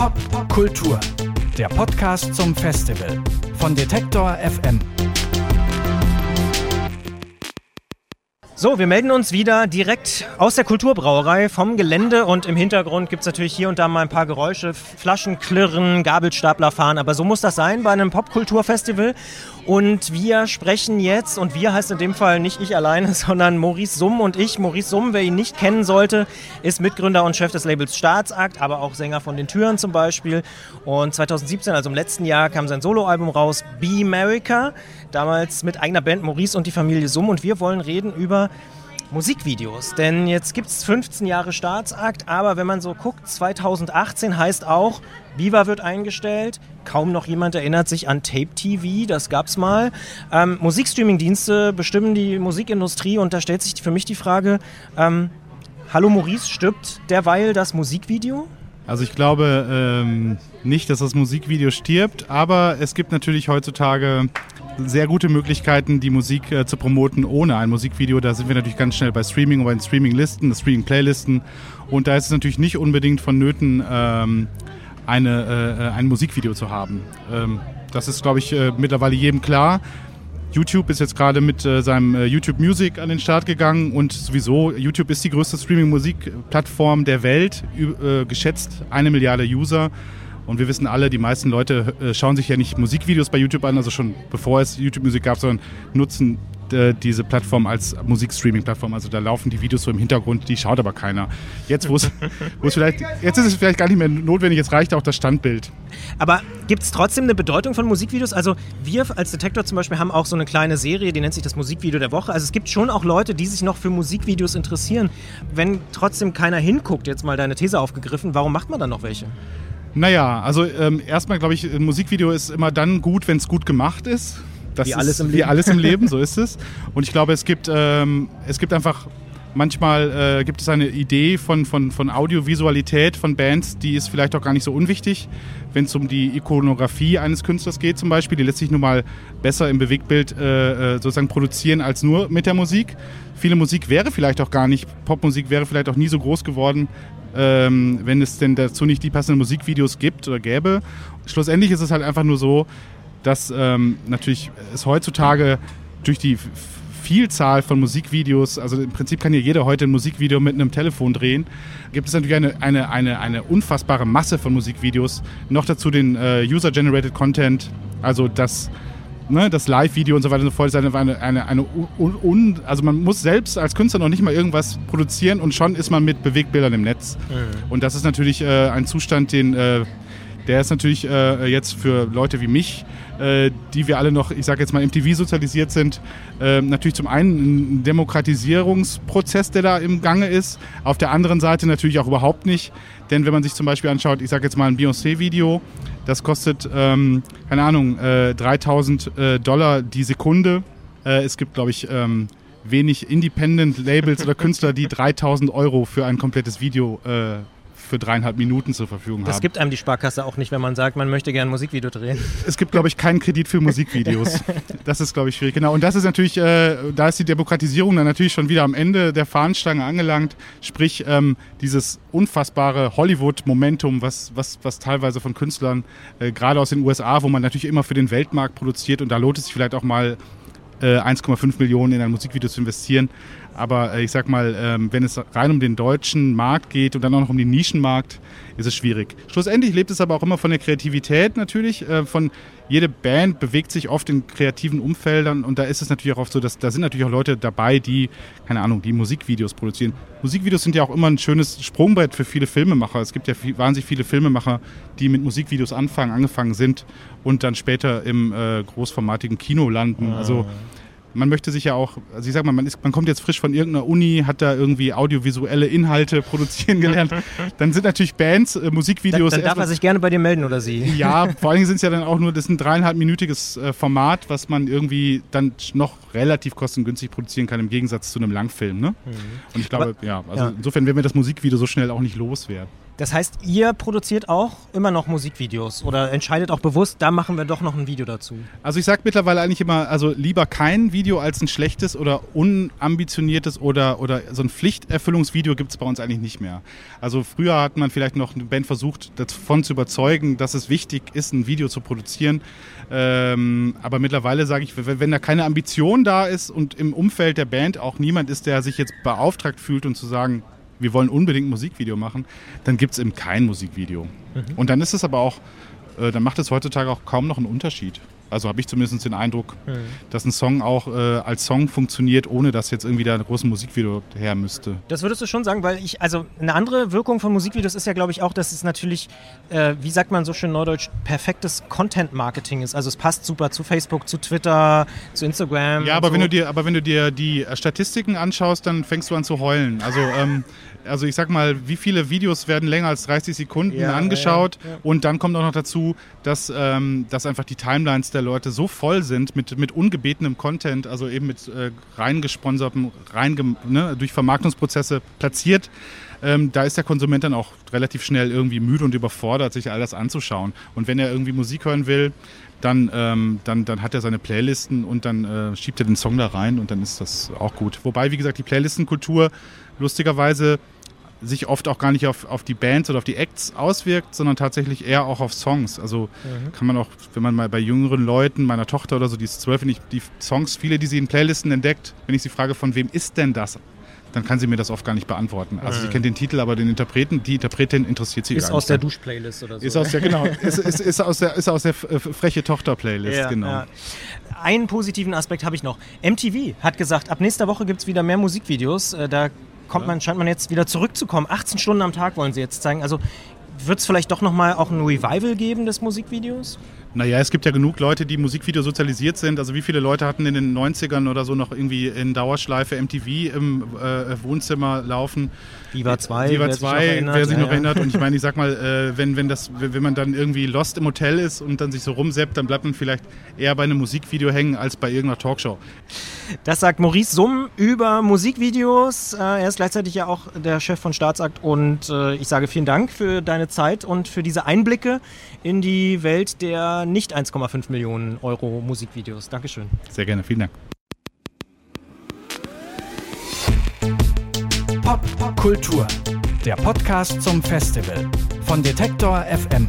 Popkultur, der Podcast zum Festival von Detektor FM. So, wir melden uns wieder direkt aus der Kulturbrauerei vom Gelände und im Hintergrund gibt es natürlich hier und da mal ein paar Geräusche, Flaschen klirren, Gabelstapler fahren, aber so muss das sein bei einem Popkulturfestival. Und wir sprechen jetzt, und wir heißt in dem Fall nicht ich alleine, sondern Maurice Summ und ich. Maurice Summ, wer ihn nicht kennen sollte, ist Mitgründer und Chef des Labels Staatsakt, aber auch Sänger von den Türen zum Beispiel. Und 2017, also im letzten Jahr, kam sein Soloalbum raus, Be America damals mit eigener Band Maurice und die Familie Summ und wir wollen reden über Musikvideos. Denn jetzt gibt es 15 Jahre Staatsakt, aber wenn man so guckt, 2018 heißt auch, Viva wird eingestellt. Kaum noch jemand erinnert sich an Tape TV, das gab es mal. Ähm, Musikstreaming-Dienste bestimmen die Musikindustrie und da stellt sich für mich die Frage, ähm, Hallo Maurice, stirbt derweil das Musikvideo? Also ich glaube ähm, nicht, dass das Musikvideo stirbt, aber es gibt natürlich heutzutage sehr gute Möglichkeiten, die Musik äh, zu promoten ohne ein Musikvideo. Da sind wir natürlich ganz schnell bei Streaming und bei den Streaming-Listen, Streaming-Playlisten. Und da ist es natürlich nicht unbedingt vonnöten, ähm, eine, äh, ein Musikvideo zu haben. Ähm, das ist, glaube ich, äh, mittlerweile jedem klar. YouTube ist jetzt gerade mit äh, seinem äh, YouTube Music an den Start gegangen und sowieso, YouTube ist die größte Streaming-Musik-Plattform der Welt, äh, geschätzt eine Milliarde User. Und wir wissen alle, die meisten Leute äh, schauen sich ja nicht Musikvideos bei YouTube an, also schon bevor es YouTube-Musik gab, sondern nutzen äh, diese Plattform als Musikstreaming-Plattform. Also da laufen die Videos so im Hintergrund, die schaut aber keiner. Jetzt, wo es vielleicht, jetzt ist es vielleicht gar nicht mehr notwendig, jetzt reicht auch das Standbild. Aber gibt es trotzdem eine Bedeutung von Musikvideos? Also wir als Detektor zum Beispiel haben auch so eine kleine Serie, die nennt sich das Musikvideo der Woche. Also es gibt schon auch Leute, die sich noch für Musikvideos interessieren. Wenn trotzdem keiner hinguckt, jetzt mal deine These aufgegriffen, warum macht man dann noch welche? Naja, also ähm, erstmal glaube ich, ein Musikvideo ist immer dann gut, wenn es gut gemacht ist. Das wie alles ist, im Leben. Wie alles im Leben, so ist es. Und ich glaube, es gibt, ähm, es gibt einfach Manchmal äh, gibt es eine Idee von, von, von Audiovisualität von Bands, die ist vielleicht auch gar nicht so unwichtig. Wenn es um die Ikonografie eines Künstlers geht zum Beispiel, die lässt sich nun mal besser im Bewegtbild äh, äh, sozusagen produzieren als nur mit der Musik. Viele Musik wäre vielleicht auch gar nicht, Popmusik wäre vielleicht auch nie so groß geworden, ähm, wenn es denn dazu nicht die passenden Musikvideos gibt oder gäbe. Schlussendlich ist es halt einfach nur so, dass ähm, natürlich es heutzutage durch die Vielzahl von Musikvideos, also im Prinzip kann ja jeder heute ein Musikvideo mit einem Telefon drehen, gibt es natürlich eine, eine, eine, eine unfassbare Masse von Musikvideos. Noch dazu den äh, User-Generated Content, also das ne, das Live-Video und so weiter und so fort ist eine, eine, eine, un, un, also man muss selbst als Künstler noch nicht mal irgendwas produzieren und schon ist man mit Bewegbildern im Netz. Mhm. Und das ist natürlich äh, ein Zustand, den äh, der ist natürlich äh, jetzt für Leute wie mich, äh, die wir alle noch, ich sage jetzt mal, MTV sozialisiert sind, äh, natürlich zum einen ein Demokratisierungsprozess, der da im Gange ist. Auf der anderen Seite natürlich auch überhaupt nicht. Denn wenn man sich zum Beispiel anschaut, ich sage jetzt mal ein Beyoncé-Video, das kostet, ähm, keine Ahnung, äh, 3000 äh, Dollar die Sekunde. Äh, es gibt, glaube ich, ähm, wenig Independent-Labels oder Künstler, die 3000 Euro für ein komplettes Video äh, für dreieinhalb Minuten zur Verfügung das haben. Das gibt einem die Sparkasse auch nicht, wenn man sagt, man möchte gerne ein Musikvideo drehen. Es gibt, glaube ich, keinen Kredit für Musikvideos. das ist, glaube ich, schwierig. Genau. Und das ist natürlich, äh, da ist die Demokratisierung dann natürlich schon wieder am Ende der Fahnenstange angelangt. Sprich, ähm, dieses unfassbare Hollywood-Momentum, was, was, was teilweise von Künstlern, äh, gerade aus den USA, wo man natürlich immer für den Weltmarkt produziert und da lohnt es sich vielleicht auch mal 1,5 äh, Millionen in ein Musikvideo zu investieren. Aber äh, ich sag mal, ähm, wenn es rein um den deutschen Markt geht und dann auch noch um den Nischenmarkt, ist es schwierig. Schlussendlich lebt es aber auch immer von der Kreativität natürlich. Äh, von jede Band bewegt sich oft in kreativen Umfeldern und da ist es natürlich auch oft so, dass da sind natürlich auch Leute dabei, die, keine Ahnung, die Musikvideos produzieren. Musikvideos sind ja auch immer ein schönes Sprungbrett für viele Filmemacher. Es gibt ja viel, wahnsinnig viele Filmemacher, die mit Musikvideos anfangen, angefangen sind und dann später im äh, großformatigen Kino landen. Also man möchte sich ja auch, also ich sag mal, man, ist, man kommt jetzt frisch von irgendeiner Uni, hat da irgendwie audiovisuelle Inhalte produzieren gelernt. Dann sind natürlich Bands, äh, Musikvideos. Dann, dann darf er sich gerne bei dir melden oder sie. Ja, vor allen Dingen sind es ja dann auch nur, das ist ein dreieinhalbminütiges äh, Format, was man irgendwie dann noch relativ kostengünstig produzieren kann, im Gegensatz zu einem Langfilm. Ne? Mhm. Und ich glaube, Aber, ja, also ja. insofern werden wir das Musikvideo so schnell auch nicht loswerden. Das heißt, ihr produziert auch immer noch Musikvideos oder entscheidet auch bewusst, da machen wir doch noch ein Video dazu? Also ich sage mittlerweile eigentlich immer, also lieber kein Video als ein schlechtes oder unambitioniertes oder, oder so ein Pflichterfüllungsvideo gibt es bei uns eigentlich nicht mehr. Also früher hat man vielleicht noch eine Band versucht, davon zu überzeugen, dass es wichtig ist, ein Video zu produzieren. Ähm, aber mittlerweile sage ich, wenn, wenn da keine Ambition da ist und im Umfeld der Band auch niemand ist, der sich jetzt beauftragt fühlt und zu sagen, wir wollen unbedingt ein Musikvideo machen, dann gibt es eben kein Musikvideo. Mhm. Und dann ist es aber auch, äh, dann macht es heutzutage auch kaum noch einen Unterschied. Also habe ich zumindest den Eindruck, mhm. dass ein Song auch äh, als Song funktioniert, ohne dass jetzt irgendwie da ein großes Musikvideo her müsste. Das würdest du schon sagen, weil ich, also eine andere Wirkung von Musikvideos ist ja, glaube ich, auch, dass es natürlich, äh, wie sagt man so schön neudeutsch, perfektes Content-Marketing ist. Also es passt super zu Facebook, zu Twitter, zu Instagram. Ja, aber so. wenn du dir, aber wenn du dir die Statistiken anschaust, dann fängst du an zu heulen. Also ähm, also ich sag mal, wie viele Videos werden länger als 30 Sekunden ja, angeschaut ja, ja. und dann kommt auch noch dazu, dass, ähm, dass einfach die Timelines der Leute so voll sind mit, mit ungebetenem Content, also eben mit äh, reingesponsertem, rein, ne, durch Vermarktungsprozesse platziert. Ähm, da ist der Konsument dann auch relativ schnell irgendwie müde und überfordert, sich all das anzuschauen. Und wenn er irgendwie Musik hören will, dann, ähm, dann, dann hat er seine Playlisten und dann äh, schiebt er den Song da rein und dann ist das auch gut. Wobei, wie gesagt, die Playlistenkultur lustigerweise sich oft auch gar nicht auf, auf die Bands oder auf die Acts auswirkt, sondern tatsächlich eher auch auf Songs. Also mhm. kann man auch, wenn man mal bei jüngeren Leuten, meiner Tochter oder so, die ist zwölf, ich die Songs, viele, die sie in Playlisten entdeckt, wenn ich sie frage, von wem ist denn das? Dann kann sie mir das oft gar nicht beantworten. Also mhm. sie kennt den Titel, aber den Interpreten, die Interpretin interessiert sie ist gar nicht. Ist aus der Duschplaylist oder so. Ist aus der, genau, ist, ist, ist, aus der, ist aus der freche Tochter-Playlist, ja, genau. Ja. Einen positiven Aspekt habe ich noch. MTV hat gesagt, ab nächster Woche gibt es wieder mehr Musikvideos. Äh, da kommt man, scheint man jetzt wieder zurückzukommen. 18 Stunden am Tag wollen sie jetzt zeigen. Also wird es vielleicht doch nochmal auch ein Revival geben des Musikvideos? Naja, es gibt ja genug Leute, die Musikvideo sozialisiert sind. Also wie viele Leute hatten in den 90ern oder so noch irgendwie in Dauerschleife MTV im äh, Wohnzimmer laufen? Viva 2, Viva 2, wer sich noch erinnert. Und ich meine, ich sag mal, äh, wenn, wenn, das, wenn man dann irgendwie lost im Hotel ist und dann sich so rumseppt, dann bleibt man vielleicht eher bei einem Musikvideo hängen als bei irgendeiner Talkshow. Das sagt Maurice Summ über Musikvideos. Äh, er ist gleichzeitig ja auch der Chef von Staatsakt und äh, ich sage vielen Dank für deine Zeit und für diese Einblicke in die Welt der nicht 1,5 Millionen Euro Musikvideos. Dankeschön. Sehr gerne, vielen Dank. Pop Kultur, der Podcast zum Festival von Detektor FM.